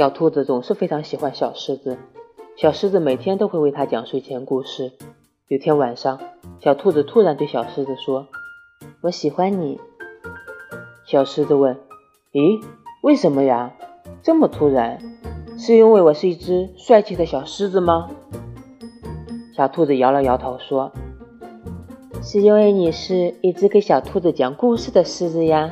小兔子总是非常喜欢小狮子小狮子每天都会为它讲睡前故事。有天晚上小兔子突然对小狮子说我喜欢你。小狮子问咦为什么呀？这么突然是因为我是一只帅气的小狮子吗？小兔子摇了摇头说是因为你是一只给小兔子讲故事的狮子呀。